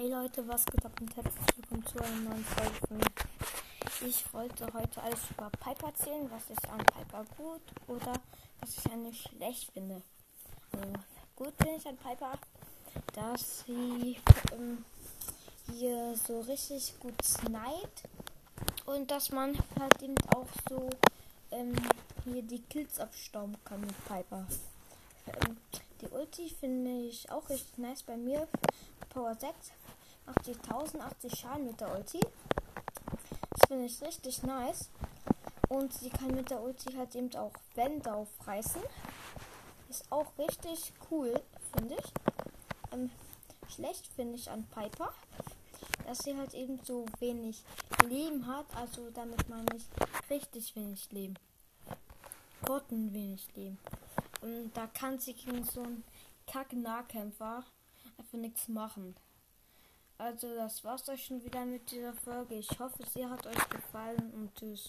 Hey Leute, was geht ab und herzlich willkommen zu einer neuen Folge. Ich wollte heute alles über Piper erzählen, was ich an Piper gut oder was ich an ihr schlecht finde. Also, gut finde ich an Piper, dass sie ähm, hier so richtig gut sniped und dass man halt eben auch so ähm, hier die Kills abstauben kann mit Piper. Die finde ich auch richtig nice bei mir. Power 6 80.000, 80 Schaden mit der Ulti. Das finde ich richtig nice. Und sie kann mit der Ulti halt eben auch Wände aufreißen. Ist auch richtig cool, finde ich. Ähm, schlecht finde ich an Piper, dass sie halt eben so wenig Leben hat. Also damit meine ich richtig wenig Leben. Gotten wenig Leben. Und da kann sie gegen so einen Kack-Nahkämpfer einfach nichts machen. Also das war's euch schon wieder mit dieser Folge. Ich hoffe, sie hat euch gefallen und tschüss.